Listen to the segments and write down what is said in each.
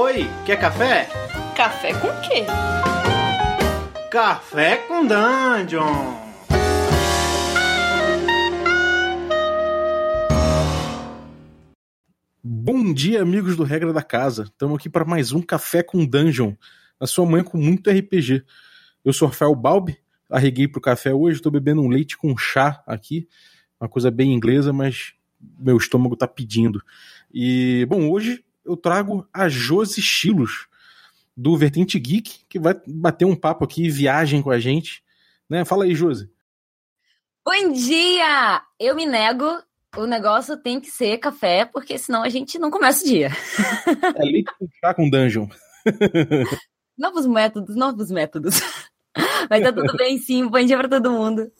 Oi, quer café? Café com quê? Café com Dungeon! Bom dia, amigos do Regra da Casa. Estamos aqui para mais um Café com Dungeon, na sua manhã com muito RPG. Eu sou Rafael Balbi, arreguei pro café hoje, estou bebendo um leite com chá aqui, uma coisa bem inglesa, mas meu estômago tá pedindo. E, bom, hoje eu trago a Josi Chilos, do Vertente Geek, que vai bater um papo aqui, viagem com a gente. Né? Fala aí, Josi. Bom dia! Eu me nego, o negócio tem que ser café, porque senão a gente não começa o dia. É leite com chá com dungeon. novos métodos, novos métodos. Mas tá tudo bem sim, bom dia pra todo mundo.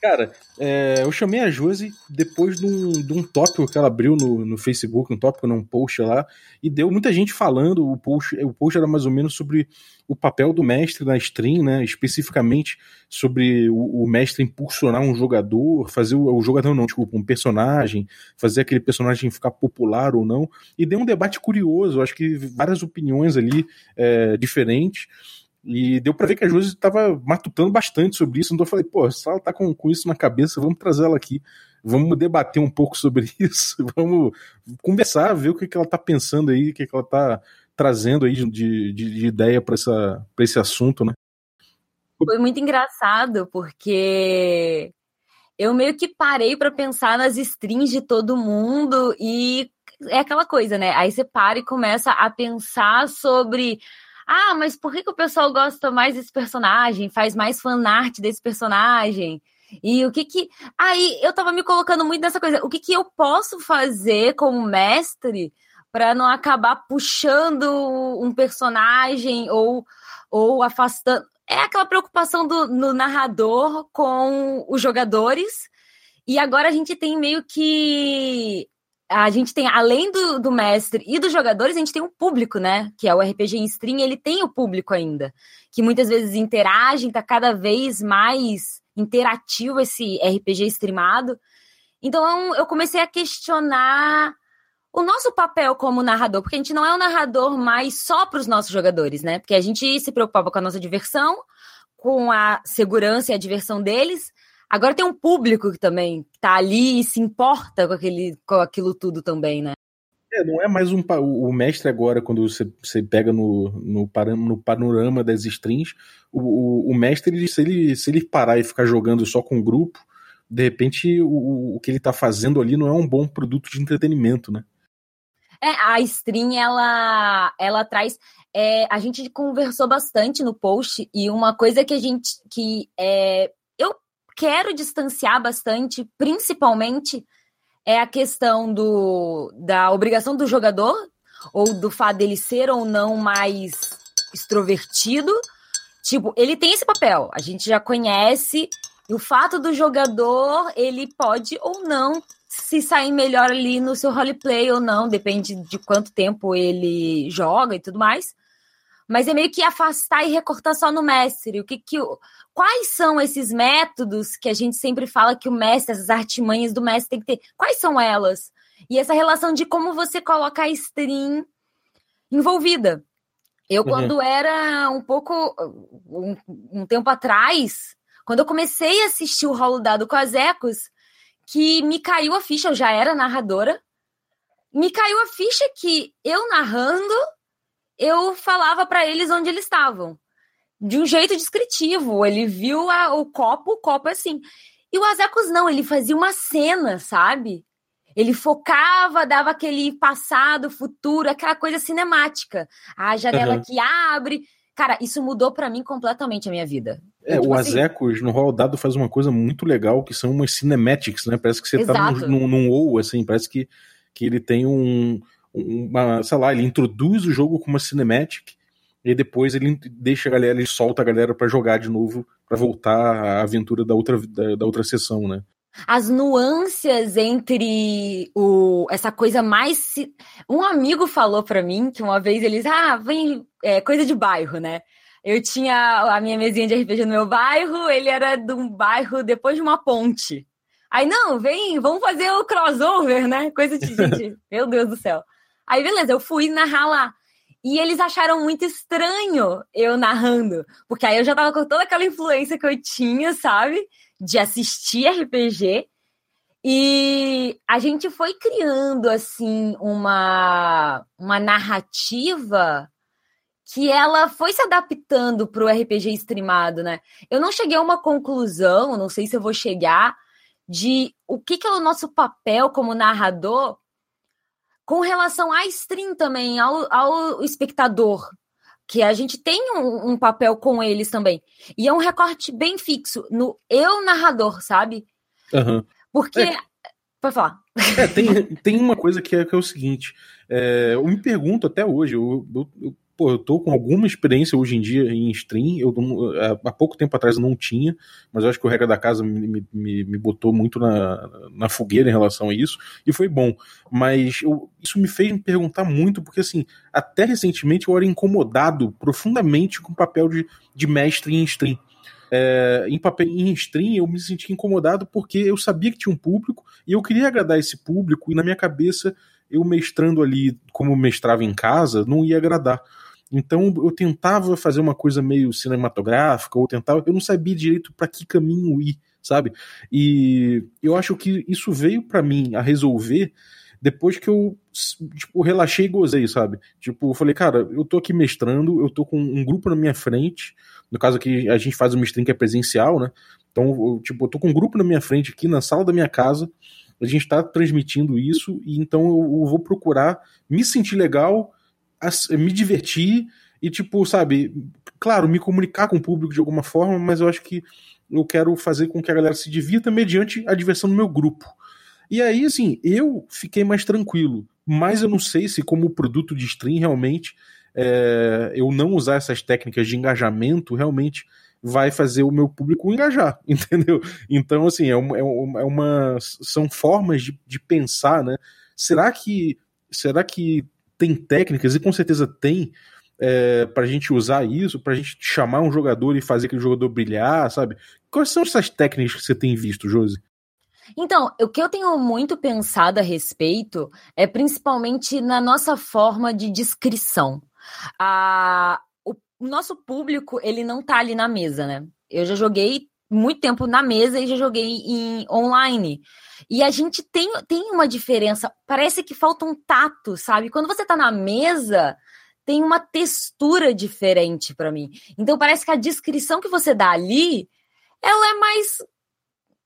Cara, é, eu chamei a Josi depois de um, de um tópico que ela abriu no, no Facebook, um tópico, num post lá, e deu muita gente falando. O post, o post era mais ou menos sobre o papel do mestre na stream, né? Especificamente sobre o, o mestre impulsionar um jogador, fazer o, o, jogador, não, desculpa, um personagem, fazer aquele personagem ficar popular ou não. E deu um debate curioso, acho que várias opiniões ali é, diferentes. E deu pra ver que a Josi estava matutando bastante sobre isso. Então eu falei, pô, se ela tá com, com isso na cabeça, vamos trazer ela aqui. Vamos debater um pouco sobre isso. Vamos conversar, ver o que, que ela tá pensando aí, o que, que ela tá trazendo aí de, de, de ideia para esse assunto, né? Foi muito engraçado, porque eu meio que parei para pensar nas strings de todo mundo e é aquela coisa, né? Aí você para e começa a pensar sobre ah, mas por que, que o pessoal gosta mais desse personagem? Faz mais fanart desse personagem? E o que que. Aí eu tava me colocando muito nessa coisa. O que que eu posso fazer como mestre para não acabar puxando um personagem ou, ou afastando. É aquela preocupação do no narrador com os jogadores. E agora a gente tem meio que a gente tem, além do, do, mestre e dos jogadores, a gente tem um público, né? Que é o RPG em stream, ele tem o público ainda. Que muitas vezes interagem, tá cada vez mais interativo esse RPG streamado. Então eu comecei a questionar o nosso papel como narrador, porque a gente não é um narrador mais só para os nossos jogadores, né? Porque a gente se preocupava com a nossa diversão, com a segurança e a diversão deles, Agora tem um público que também tá ali e se importa com, aquele, com aquilo tudo também, né? É, não é mais um. O mestre agora, quando você, você pega no, no, no panorama das strings, o, o, o mestre, ele, se, ele, se ele parar e ficar jogando só com o grupo, de repente o, o que ele tá fazendo ali não é um bom produto de entretenimento, né? É, a stream, ela, ela traz. É, a gente conversou bastante no post e uma coisa que a gente. que é, quero distanciar bastante, principalmente, é a questão do, da obrigação do jogador, ou do fato dele ser ou não mais extrovertido. Tipo, ele tem esse papel, a gente já conhece, e o fato do jogador, ele pode ou não se sair melhor ali no seu roleplay ou não, depende de quanto tempo ele joga e tudo mais. Mas é meio que afastar e recortar só no mestre. O que que quais são esses métodos que a gente sempre fala que o mestre, essas artimanhas do mestre tem que ter? Quais são elas? E essa relação de como você coloca a stream envolvida. Eu, uhum. quando era um pouco. Um, um, tempo atrás, quando eu comecei a assistir o Rolo Dado com as Ecos, que me caiu a ficha, eu já era narradora, me caiu a ficha que eu narrando, eu falava para eles onde eles estavam de um jeito descritivo. Ele viu a, o copo, o copo é assim. E o Azecos não, ele fazia uma cena, sabe? Ele focava, dava aquele passado, futuro, aquela coisa cinemática. A janela uhum. que abre. Cara, isso mudou para mim completamente a minha vida. É, tipo o assim, Azecos no Roll Dado faz uma coisa muito legal, que são umas cinematics, né? Parece que você tá Exato. tá num, num ou, assim, parece que, que ele tem um, uma, sei lá, ele introduz o jogo com uma cinematic e depois ele deixa a galera, ele solta a galera para jogar de novo, para voltar à aventura da outra, da, da, outra sessão, né? As nuances entre o, essa coisa mais. Um amigo falou para mim que uma vez eles, ah, vem, é, coisa de bairro, né? Eu tinha a minha mesinha de RPG no meu bairro, ele era de um bairro depois de uma ponte. Aí, não, vem, vamos fazer o crossover, né? Coisa de gente. meu Deus do céu. Aí, beleza, eu fui narrar lá. E eles acharam muito estranho eu narrando, porque aí eu já tava com toda aquela influência que eu tinha, sabe? De assistir RPG. E a gente foi criando, assim, uma, uma narrativa que ela foi se adaptando para o RPG streamado, né? Eu não cheguei a uma conclusão, não sei se eu vou chegar, de o que, que é o nosso papel como narrador com relação à stream também, ao, ao espectador, que a gente tem um, um, papel com eles também. E é um recorte bem fixo no eu narrador, sabe? Uhum. Porque. É. Pode falar. É, tem, tem uma coisa que é, que é o seguinte: é, eu me pergunto até hoje, eu, eu, eu pô, eu tô com alguma experiência hoje em dia em stream. Eu, há pouco tempo atrás eu não tinha, mas eu acho que o regra da casa me, me, me botou muito na, na fogueira em relação a isso, e foi bom. Mas eu, isso me fez me perguntar muito, porque assim, até recentemente eu era incomodado profundamente com o papel de, de mestre em stream. É, em papel em stream eu me sentia incomodado porque eu sabia que tinha um público e eu queria agradar esse público e na minha cabeça eu mestrando ali como mestrava em casa não ia agradar então eu tentava fazer uma coisa meio cinematográfica, ou tentava, eu não sabia direito para que caminho ir, sabe? E eu acho que isso veio para mim a resolver depois que eu, tipo, relaxei e gozei, sabe? Tipo, eu falei, cara, eu tô aqui mestrando, eu tô com um grupo na minha frente, no caso aqui a gente faz uma stream que é presencial, né? Então, eu, tipo, eu tô com um grupo na minha frente aqui na sala da minha casa, a gente tá transmitindo isso, e então eu, eu vou procurar me sentir legal, me divertir e, tipo, sabe, claro, me comunicar com o público de alguma forma, mas eu acho que eu quero fazer com que a galera se divirta mediante a diversão do meu grupo. E aí, assim, eu fiquei mais tranquilo, mas eu não sei se, como produto de stream, realmente, é, eu não usar essas técnicas de engajamento realmente vai fazer o meu público engajar, entendeu? Então, assim, é uma, é uma são formas de, de pensar, né? Será que será que tem técnicas, e com certeza tem, é, para a gente usar isso, para a gente chamar um jogador e fazer aquele jogador brilhar, sabe? Quais são essas técnicas que você tem visto, Josi? Então, o que eu tenho muito pensado a respeito é principalmente na nossa forma de descrição. A, o, nosso público, ele não tá ali na mesa, né? Eu já joguei muito tempo na mesa e já joguei em online. E a gente tem, tem uma diferença. Parece que falta um tato, sabe? Quando você tá na mesa, tem uma textura diferente para mim. Então parece que a descrição que você dá ali, ela é mais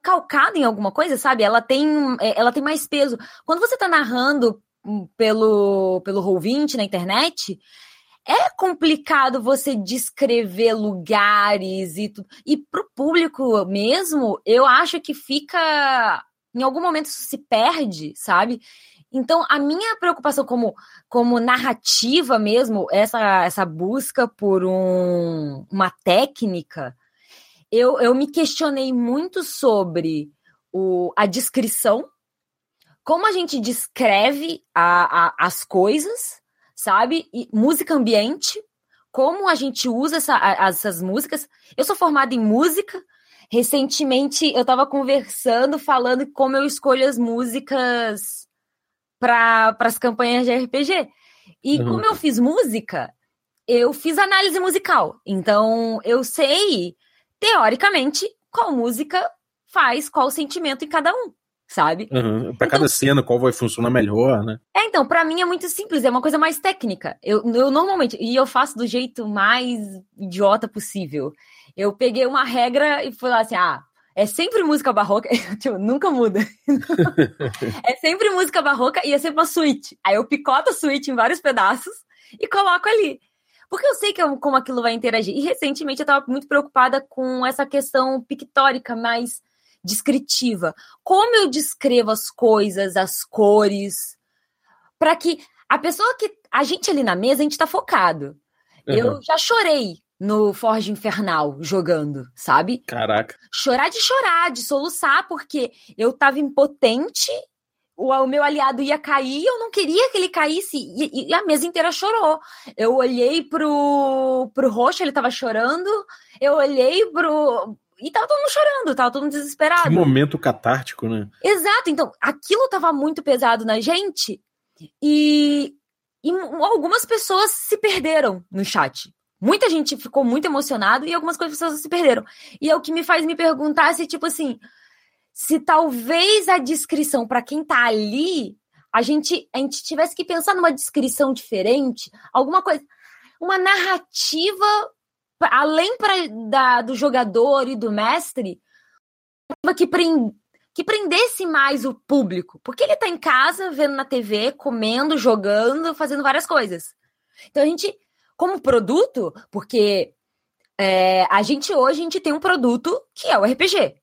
calcada em alguma coisa, sabe? Ela tem, é, ela tem mais peso. Quando você tá narrando pelo pelo Roll20 na internet, é complicado você descrever lugares e tudo. E pro público mesmo, eu acho que fica. Em algum momento isso se perde, sabe? Então, a minha preocupação como, como narrativa mesmo, essa, essa busca por um, uma técnica, eu, eu me questionei muito sobre o, a descrição, como a gente descreve a, a, as coisas, sabe? E música ambiente, como a gente usa essa, essas músicas. Eu sou formada em música. Recentemente eu estava conversando, falando como eu escolho as músicas para as campanhas de RPG. E uhum. como eu fiz música, eu fiz análise musical. Então eu sei, teoricamente, qual música faz qual sentimento em cada um sabe? Uhum. Para então, cada cena, qual vai funcionar melhor, né? É, então, para mim é muito simples, é uma coisa mais técnica. Eu, eu normalmente, e eu faço do jeito mais idiota possível. Eu peguei uma regra e falei assim: ah, é sempre música barroca, tipo, nunca muda. é sempre música barroca e é sempre uma suíte. Aí eu picoto a suíte em vários pedaços e coloco ali. Porque eu sei que eu, como aquilo vai interagir. E recentemente eu estava muito preocupada com essa questão pictórica, mais descritiva. Como eu descrevo as coisas, as cores, para que a pessoa que. A gente ali na mesa, a gente tá focado. Uhum. Eu já chorei no Forge Infernal jogando, sabe? Caraca. Chorar de chorar, de soluçar, porque eu tava impotente, o, o meu aliado ia cair, eu não queria que ele caísse, e, e, a mesa inteira chorou. Eu olhei pro, pro roxo, ele tava chorando, eu olhei pro, e tava todo mundo chorando, tava todo mundo desesperado. Que momento catártico, né? Exato, então aquilo tava muito pesado na gente. E, E algumas pessoas se perderam no chat. Muita gente ficou muito emocionada e algumas pessoas se perderam. E é o que me faz me perguntar se, tipo assim, se talvez a descrição para quem tá ali, a gente, a gente tivesse que pensar numa descrição diferente, alguma coisa, uma narrativa além pra, da, do jogador e do mestre, que, prend, que prendesse mais o público. Porque ele tá em casa, vendo na TV, comendo, jogando, fazendo várias coisas. Então a gente, como produto, porque é, a gente hoje a gente tem um produto que é o RPG.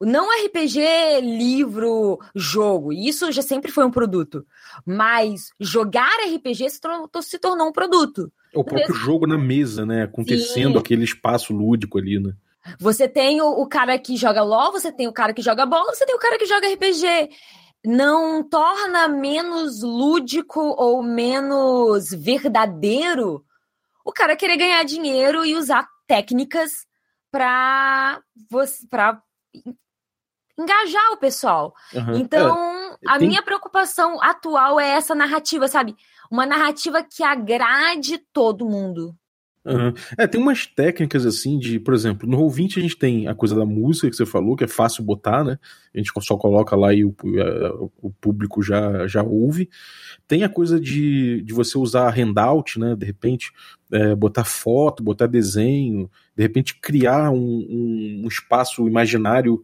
Não RPG, livro, jogo. Isso já sempre foi um produto. Mas jogar RPG se, tornou, se tornou um produto. É o próprio Mesmo... jogo na mesa, né? Acontecendo Sim. aquele espaço lúdico ali, né? Você tem o, o, cara que joga LOL, você tem o cara que joga bola, você tem o cara que joga RPG. Não torna menos lúdico ou menos verdadeiro o cara querer ganhar dinheiro e usar técnicas para engajar o pessoal. Uhum. Então, é, a tem... minha preocupação atual é essa narrativa, sabe? Uma narrativa que agrade todo mundo. Uhum. É, tem umas técnicas assim de, por exemplo, no Roll20 a gente tem a coisa da música que você falou, que é fácil botar, né? A gente só coloca lá e o, o público já, já ouve. Tem a coisa de, de você usar handout, né? De repente, é, botar foto, botar desenho, de repente criar um, um, um espaço imaginário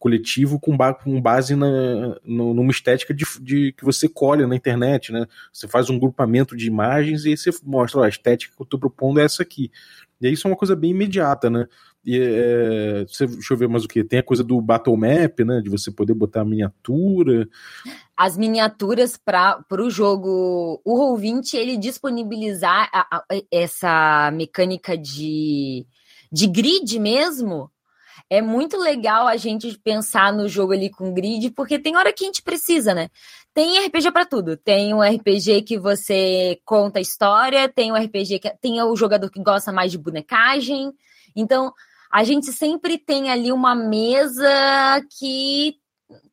coletivo com, ba com base na, no, numa estética de, de, que você colhe na internet, né? Você faz um grupamento de imagens e aí você mostra ó, a estética que eu estou propondo é essa aqui. E aí isso é uma coisa bem imediata, né? E, é, deixa eu ver mais o que. Tem a coisa do Battle Map, né? De você poder botar a miniatura. As miniaturas para o jogo. O Roll20 ele disponibilizar a, a, essa mecânica de, de grid mesmo é muito legal a gente pensar no jogo ali com grid, porque tem hora que a gente precisa, né? Tem RPG para tudo. Tem um RPG que você conta a história, tem um RPG que tem o jogador que gosta mais de bonecagem. Então, a gente sempre tem ali uma mesa que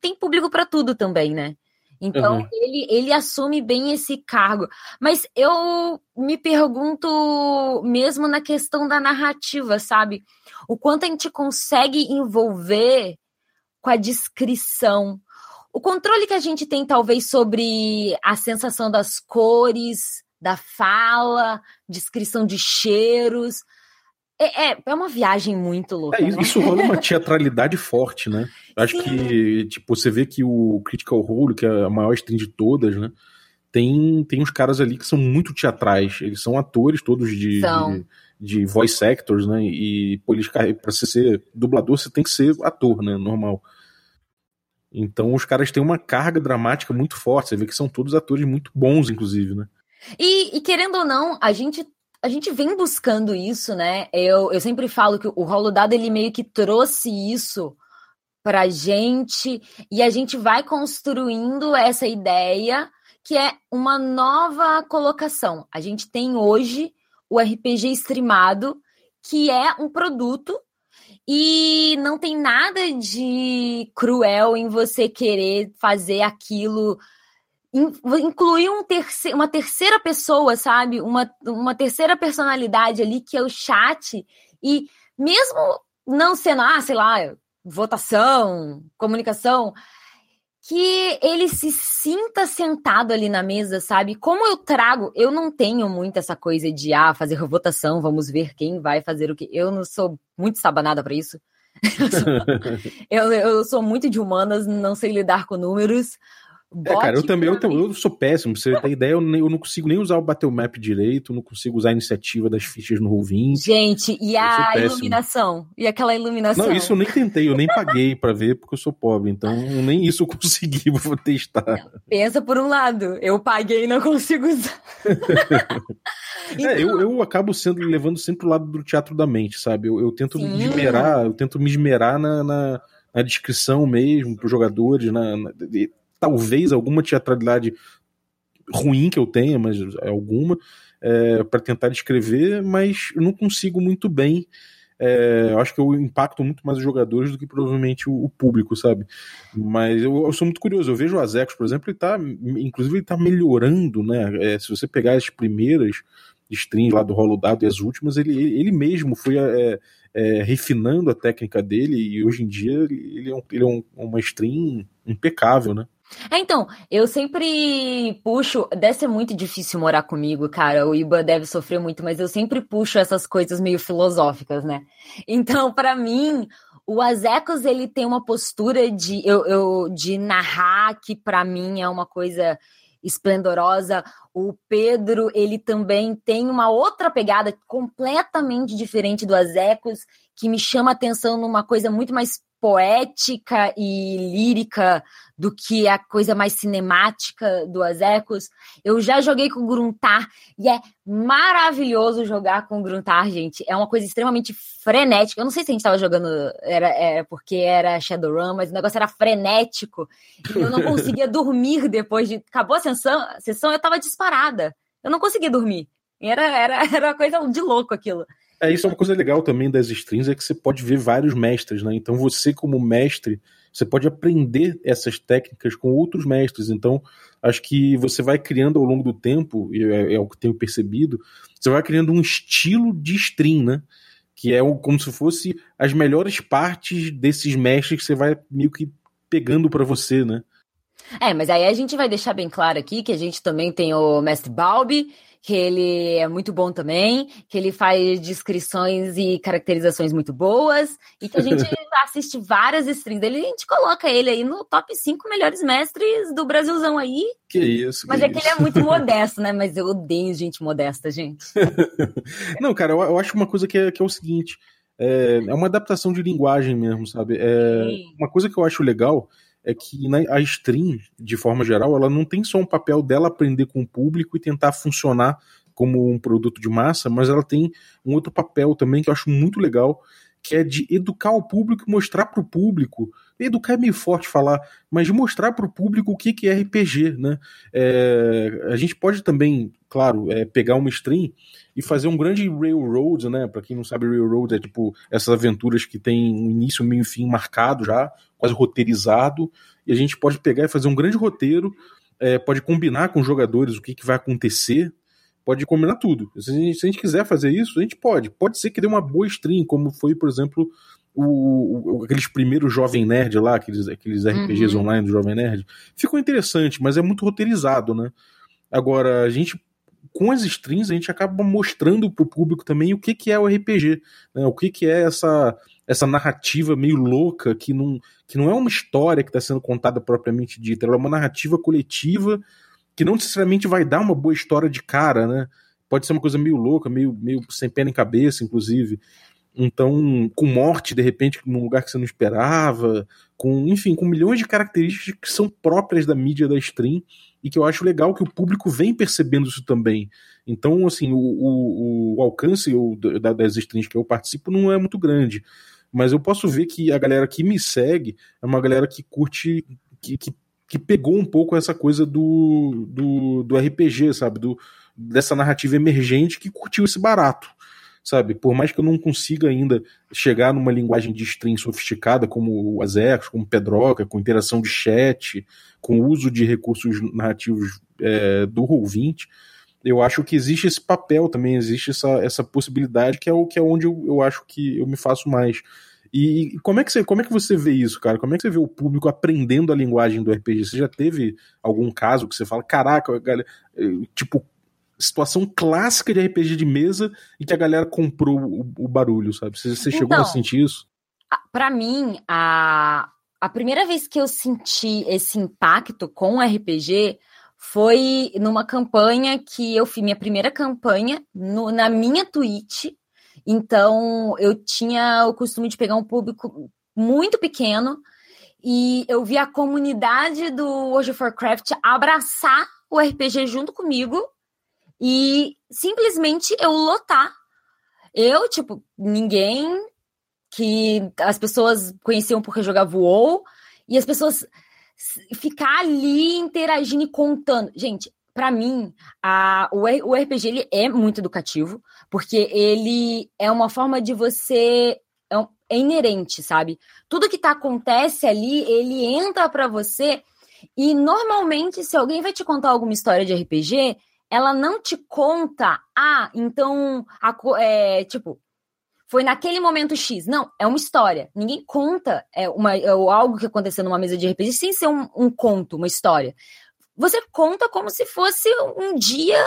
tem público para tudo também, né? Então, uhum. ele, ele assume bem esse cargo. Mas eu me pergunto, mesmo na questão da narrativa, sabe? O quanto a gente consegue envolver com a descrição. O controle que a gente tem, talvez, sobre a sensação das cores, da fala, descrição de cheiros. É, é, é, uma viagem muito louca. É, isso, né? rola uma teatralidade forte, né? Acho Sim. que, tipo, você vê que o Critical Role, que é a maior stream de todas, né? Tem, tem uns caras ali que são muito teatrais. Eles são atores todos de, de, de, voice actors, né? E pra você ser dublador, você tem que ser ator, né? Normal. Então os caras têm uma carga dramática muito forte. Você vê que são todos atores muito bons, inclusive, né? E, e querendo ou não, a gente a gente vem buscando isso, né? Eu, eu sempre falo que o Rolo Dado ele meio que trouxe isso pra gente e a gente vai construindo essa ideia que é uma nova colocação. A gente tem hoje o RPG streamado, que é um produto e não tem nada de cruel em você querer fazer aquilo incluir um terceiro, uma terceira pessoa, sabe? Uma, uma terceira personalidade ali, que é o chat. E mesmo não sendo, ah, sei lá, votação, comunicação, que ele se sinta sentado ali na mesa, sabe? Como eu trago, eu não tenho muito essa coisa de ah, fazer votação, vamos ver quem vai fazer o que. Eu não sou muito sabanada para isso. eu, eu sou muito de humanas, não sei lidar com números, é, cara, eu também eu, eu, sou péssimo. Pra você ter ideia, eu, eu, não consigo nem usar o Battle Map direito, não consigo usar a iniciativa das fichas no Roll20. Gente, e a iluminação? E aquela iluminação? Não, isso eu nem tentei, eu nem paguei para ver, porque eu sou pobre, então nem isso eu consegui, vou testar. Pensa por um lado, eu paguei e não consigo usar. então... É, eu, eu acabo sendo levando sempre o lado do teatro da mente, sabe? Eu, eu tento Sim. me esmerar, eu tento me esmerar na, na, na descrição mesmo, para os jogadores, na, na talvez alguma teatralidade ruim que eu tenha, mas alguma, é, para tentar descrever, mas eu não consigo muito bem é, acho que eu impacto muito mais os jogadores do que provavelmente o, o público, sabe? Mas eu, eu, sou muito curioso. Eu vejo o Azecos, por exemplo, ele tá, inclusive, ele tá melhorando, né? É, se você pegar as primeiras streams lá do Rolo Dado e as últimas, ele, ele mesmo foi é, é, refinando a técnica dele e hoje em dia ele é, um, ele é um, uma stream impecável, né? É, então, eu sempre puxo. Deve ser muito difícil morar comigo, cara. O Iba deve sofrer muito, mas eu sempre puxo essas coisas meio filosóficas, né? Então, para mim, o Azecos ele tem uma postura de, eu, eu de narrar que para mim é uma coisa esplendorosa. O Pedro, ele também tem uma outra pegada completamente diferente do Azecos, que me chama atenção numa coisa muito mais poética e lírica do que a coisa mais cinemática do Azecos. Eu já joguei com o Gruntar e é maravilhoso jogar com o Gruntar, gente. É uma coisa extremamente frenética. Eu não sei se a gente estava jogando era, era porque era Shadowrun, mas o negócio era frenético. E eu não conseguia dormir depois de. Acabou a sessão, a sessão eu estava disparada. Eu não conseguia dormir. Era, era, era uma coisa de louco aquilo. É, isso é uma coisa legal também das streams, é que você pode ver vários mestres, né? Então você, como mestre, você pode aprender essas técnicas com outros mestres. Então, acho que você vai criando ao longo do tempo, e é, é o que tenho percebido, você vai criando um estilo de stream, né? Que é como se fosse as melhores partes desses mestres que você vai meio que pegando para você, né? É, mas aí a gente vai deixar bem claro aqui que a gente também tem o mestre Balbi, que ele é muito bom também, que ele faz descrições e caracterizações muito boas, e que a gente assiste várias streams dele e a gente coloca ele aí no top 5 melhores mestres do Brasilzão aí. Que isso. Mas que é que ele é muito modesto, né? Mas eu odeio gente modesta, gente. Não, cara, eu, eu, acho uma coisa que é, que é o seguinte. É, é uma adaptação de linguagem mesmo, sabe? É, uma coisa que eu acho legal é que a stream, de forma geral, ela não tem só um papel dela aprender com o público e tentar funcionar como um produto de massa, mas ela tem um outro papel também que eu acho muito legal, que é de educar o público e mostrar para o público. Educar é meio forte falar, mas mostrar para o público o que, que é RPG, né? É, a gente pode também, claro, é, pegar uma stream e fazer um grande railroad, né? Para quem não sabe, railroad é tipo essas aventuras que tem um início, meio e fim marcado já, quase roteirizado, e a gente pode pegar e fazer um grande roteiro, é, pode combinar com os jogadores o que, que vai acontecer, pode combinar tudo. Se a, gente, se a, gente, quiser fazer isso, a gente pode. Pode ser que dê uma boa stream, como foi, por exemplo, o, o aqueles primeiros Jovem Nerd lá, aqueles, aqueles RPGs uhum. online do Jovem Nerd. Ficou interessante, mas é muito roteirizado, né? Agora, a gente com as streams a gente acaba mostrando para o público também o que, que é o RPG, né? o que, que é essa, essa narrativa meio louca que não, que não é uma história que está sendo contada propriamente dita, ela é uma narrativa coletiva que não necessariamente vai dar uma boa história de cara, né? Pode ser uma coisa meio louca, meio, meio sem pé nem cabeça, inclusive. Então, com morte, de repente, num lugar que você não esperava, com, enfim, com milhões de características que são próprias da mídia da stream e que eu acho legal que o público vem percebendo isso também. Então, assim, o, o, o alcance da, das streams que eu participo não é muito grande. Mas eu posso ver que a galera que me segue é uma galera que curte, que, que que pegou um pouco essa coisa do, do, do RPG, sabe? Do, dessa narrativa emergente que curtiu esse barato, sabe? Por mais que eu não consiga ainda chegar numa linguagem de stream sofisticada como o Azex, como Pedroca, com interação de chat, com uso de recursos narrativos é, do Roll20, eu acho que existe esse papel também, existe essa, essa possibilidade que é o que é onde eu, eu acho que eu me faço mais. E como é, que você, como é que você vê isso, cara? Como é que você vê o público aprendendo a linguagem do RPG? Você já teve algum caso que você fala, caraca, galera, tipo, situação clássica de RPG de mesa e que a galera comprou o, o barulho, sabe? Você, você chegou então, a sentir isso? Para mim, a, a primeira vez que eu senti esse impacto com o RPG foi numa campanha que eu fiz, minha primeira campanha, no, na minha Twitch, então, eu tinha o costume de pegar um público muito pequeno e eu vi a comunidade do World of Warcraft abraçar o RPG junto comigo e simplesmente eu lotar. Eu, tipo, ninguém que as pessoas conheciam porque jogava WoW e as pessoas ficar ali interagindo e contando. Gente, para mim, a, o, o RPG ele é muito educativo, porque ele é uma forma de você. É, um, é inerente, sabe? Tudo que tá, acontece ali, ele entra para você. E normalmente, se alguém vai te contar alguma história de RPG, ela não te conta, ah, então, a, é, tipo, foi naquele momento X. Não, é uma história. Ninguém conta é, uma, é, algo que aconteceu numa mesa de RPG sem ser um, um conto, uma história você conta como se fosse um dia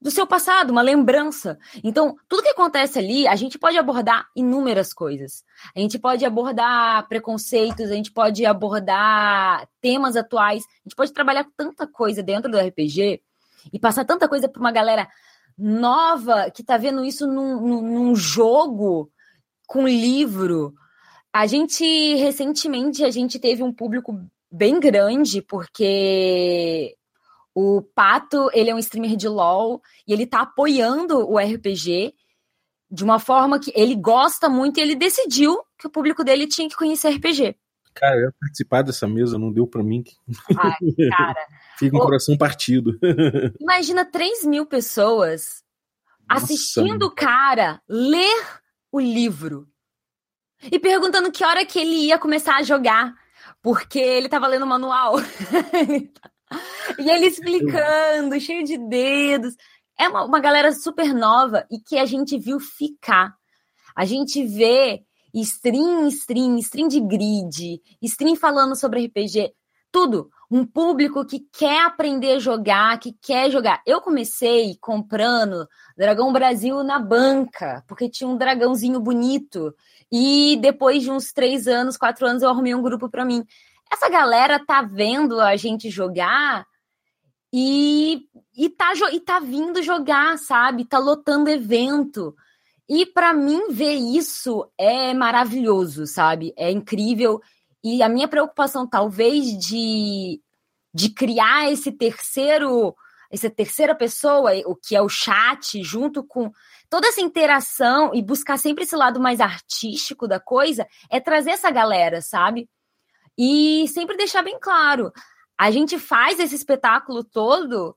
do seu passado, uma lembrança. Então, tudo que acontece ali, a gente pode abordar inúmeras coisas. A gente pode abordar preconceitos, a gente pode abordar temas atuais, a gente pode trabalhar tanta coisa dentro do RPG e passar tanta coisa para uma galera nova que está vendo isso num, num, num jogo com livro. A gente recentemente a gente teve um público bem grande, porque o Pato, ele é um streamer de LoL e ele tá apoiando o RPG de uma forma que ele gosta muito e ele decidiu que o público dele tinha que conhecer RPG. Cara, eu ia participar dessa mesa, não deu para mim. Ai, cara. Fica o coração partido. Imagina 3 mil pessoas Nossa, assistindo o cara ler o livro e perguntando que hora que ele ia começar a jogar porque ele tava lendo o manual. e ele explicando, cheio de dedos. É uma, uma galera super nova e que a gente viu ficar. A gente vê stream, stream, stream de grid, stream falando sobre RPG, tudo. Um público que quer aprender a jogar, que quer jogar. Eu comecei comprando Dragão Brasil na banca, porque tinha um dragãozinho bonito. E depois de uns três anos, quatro anos, eu arrumei um grupo para mim. Essa galera tá vendo a gente jogar e, e, tá, e tá vindo jogar, sabe? Tá lotando evento. E para mim ver isso é maravilhoso, sabe? É incrível. E a minha preocupação, talvez, de, de criar esse terceiro, essa terceira pessoa, o que é o chat, junto com toda essa interação e buscar sempre esse lado mais artístico da coisa, é trazer essa galera, sabe? E sempre deixar bem claro, a gente faz esse espetáculo todo,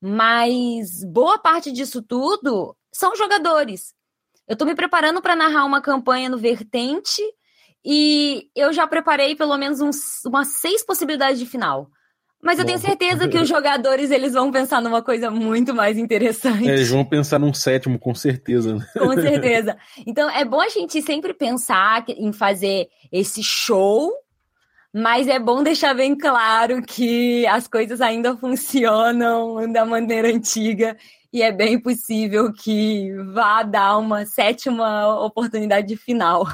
mas boa parte disso tudo são jogadores. Eu estou me preparando para narrar uma campanha no Vertente e eu já preparei pelo menos uns, umas seis possibilidades de final. Mas eu tenho certeza que os jogadores eles vão pensar numa coisa muito mais interessante. É, eles vão pensar num sétimo, com certeza. Né? Com certeza. Então é bom a gente sempre pensar em fazer esse show, mas é bom deixar bem claro que as coisas ainda funcionam da maneira antiga e é bem possível que vá dar uma sétima oportunidade final.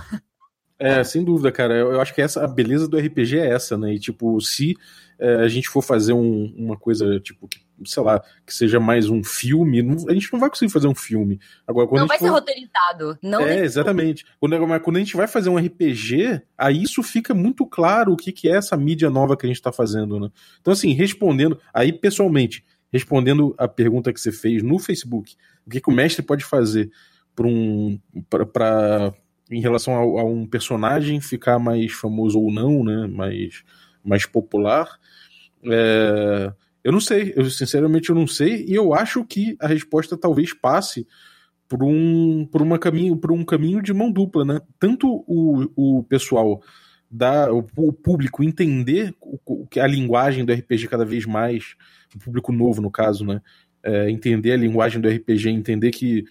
É, sem dúvida, cara. Eu, acho que essa a beleza do RPG é essa, né? E tipo, se é, a gente for fazer um, uma coisa, tipo, sei lá, que seja mais um filme, não, a gente não vai conseguir fazer um filme. Agora, quando não vai for... ser roteirizado. Não é, exatamente. Quando, quando a gente vai fazer um RPG, aí isso fica muito claro o que, que é essa mídia nova que a gente está fazendo, né? Então, assim, respondendo, aí pessoalmente, respondendo a pergunta que você fez no Facebook, o que, que o mestre pode fazer para um. Pra, em relação a, a um personagem ficar mais famoso ou não, né? Mais mais popular. É, eu não sei, eu sinceramente eu não sei, e eu acho que a resposta talvez passe por um, por uma caminho, por um caminho de mão dupla, né? Tanto o, o pessoal da o, o público entender o, a linguagem do RPG cada vez mais, o público novo no caso, né? É, entender a linguagem do RPG, entender que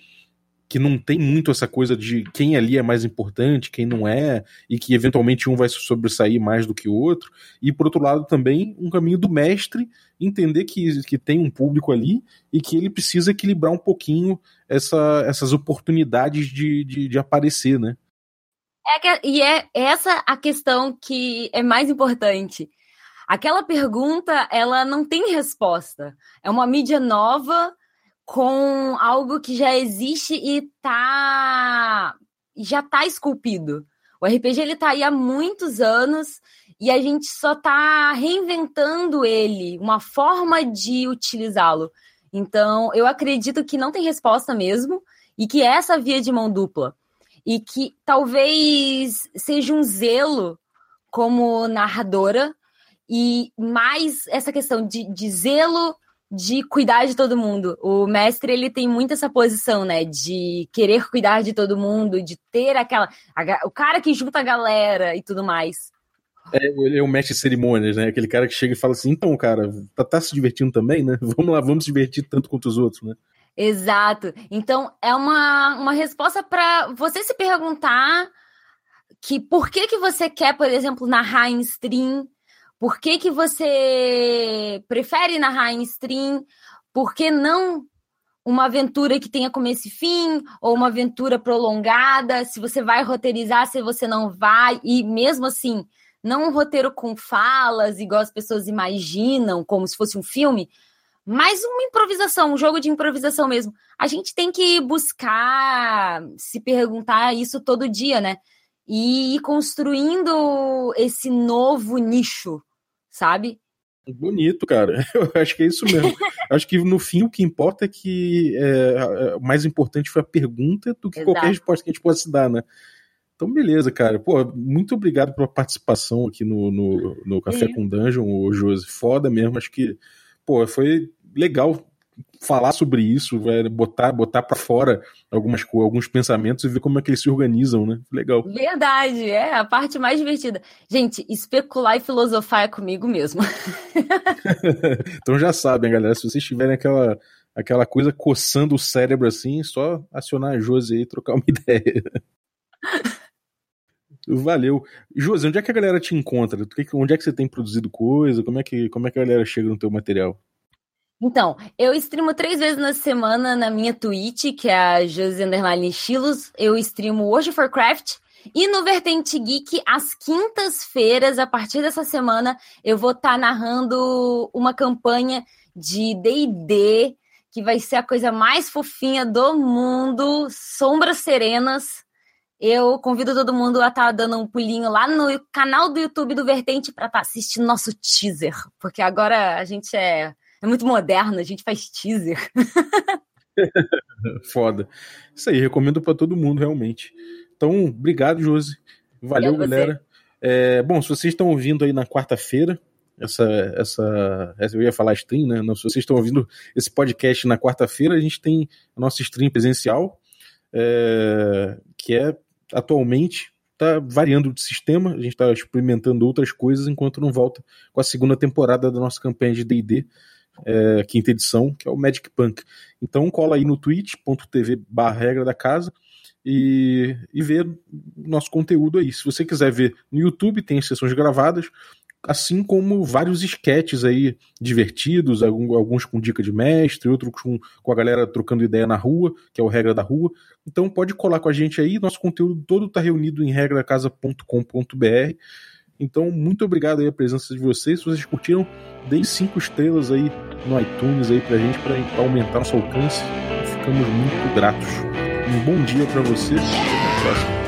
que não tem muito essa coisa de quem ali é mais importante, quem não é, e que eventualmente um vai sobressair mais do que o outro. E por outro lado também um caminho do mestre entender que, que tem um público ali e que ele precisa equilibrar um pouquinho essa, essas oportunidades de, de, de aparecer, né? É que, e é essa a questão que é mais importante. Aquela pergunta, ela não tem resposta. É uma mídia nova com algo que já existe e tá já tá esculpido. O RPG ele tá aí há muitos anos e a gente só tá reinventando ele, uma forma de utilizá-lo. Então, eu acredito que não tem resposta mesmo e que essa via de mão dupla e que talvez seja um zelo como narradora e mais essa questão de, de zelo de cuidar de todo mundo. O mestre, ele tem muito essa posição, né? De querer cuidar de todo mundo, de ter aquela. A, o cara que junta a galera e tudo mais. É, ele é o mestre de cerimônias, né? Aquele cara que chega e fala assim: então, cara, tá, tá se divertindo também, né? Vamos lá, vamos se divertir tanto quanto os outros, né? Exato. Então, é uma, uma resposta para você se perguntar que por que, que você quer, por exemplo, narrar em stream por que, que você prefere narrar em stream? Por que não uma aventura que tenha começo e fim, ou uma aventura prolongada? Se você vai roteirizar, se você não vai, e mesmo assim, não um roteiro com falas, igual as pessoas imaginam, como se fosse um filme, mas uma improvisação, um jogo de improvisação mesmo. A gente tem que buscar se perguntar isso todo dia, né? E ir construindo esse novo nicho sabe? Bonito, cara. Eu acho que é isso mesmo. acho que no fim o que importa é que é, é, o mais importante foi a pergunta do que Exato. qualquer resposta que a gente possa dar, né? Então, beleza, cara. Pô, muito obrigado pela participação aqui no, no, no Café com Dungeon, o Josi. Foda mesmo. Acho que, pô, foi legal falar sobre isso, botar botar para fora algumas alguns pensamentos e ver como é que eles se organizam, né? Legal. Verdade, é a parte mais divertida. Gente, especular e filosofar é comigo mesmo. então já sabem, galera, se vocês tiverem aquela aquela coisa coçando o cérebro assim, só acionar a Josi aí e trocar uma ideia. Valeu. Josi, onde é que a galera te encontra? Onde é que você tem produzido coisa? Como é que, como é que a galera chega no teu material? Então, eu streamo três vezes na semana na minha Twitch, que é a Josi Underline Estilos. Eu streamo World of Warcraft. E no Vertente Geek, às quintas-feiras, a partir dessa semana, eu vou estar tá narrando uma campanha de D&D, que vai ser a coisa mais fofinha do mundo, Sombras Serenas. Eu convido todo mundo a estar tá dando um pulinho lá no canal do YouTube do Vertente para estar tá assistindo nosso teaser, porque agora a gente é é muito moderno, a gente faz teaser. Foda. Isso aí, recomendo para todo mundo, realmente. Então, obrigado, Josi. Valeu, galera. É, bom, se vocês estão ouvindo aí na quarta-feira, essa, essa, essa, eu ia falar stream, né? Não, se vocês estão ouvindo esse podcast na quarta-feira, a gente tem a nossa stream presencial, é, que é atualmente está variando de sistema, a gente está experimentando outras coisas enquanto não volta com a segunda temporada da nossa campanha de D&D é, quinta edição, que é o Magic Punk. Então cola aí no twitch.tv barra regra da casa e, e ver nosso conteúdo aí. Se você quiser ver no YouTube, tem sessões gravadas, assim como vários esquetes aí divertidos, alguns com dica de mestre, outros com, com a galera trocando ideia na rua, que é o Regra da Rua. Então pode colar com a gente aí, nosso conteúdo todo está reunido em regracasa.com.br. Então, muito obrigado aí a presença de vocês. Se vocês curtiram, deem cinco estrelas aí no iTunes aí pra gente, para aumentar nosso alcance. Ficamos muito gratos. Um bom dia para vocês até a próxima.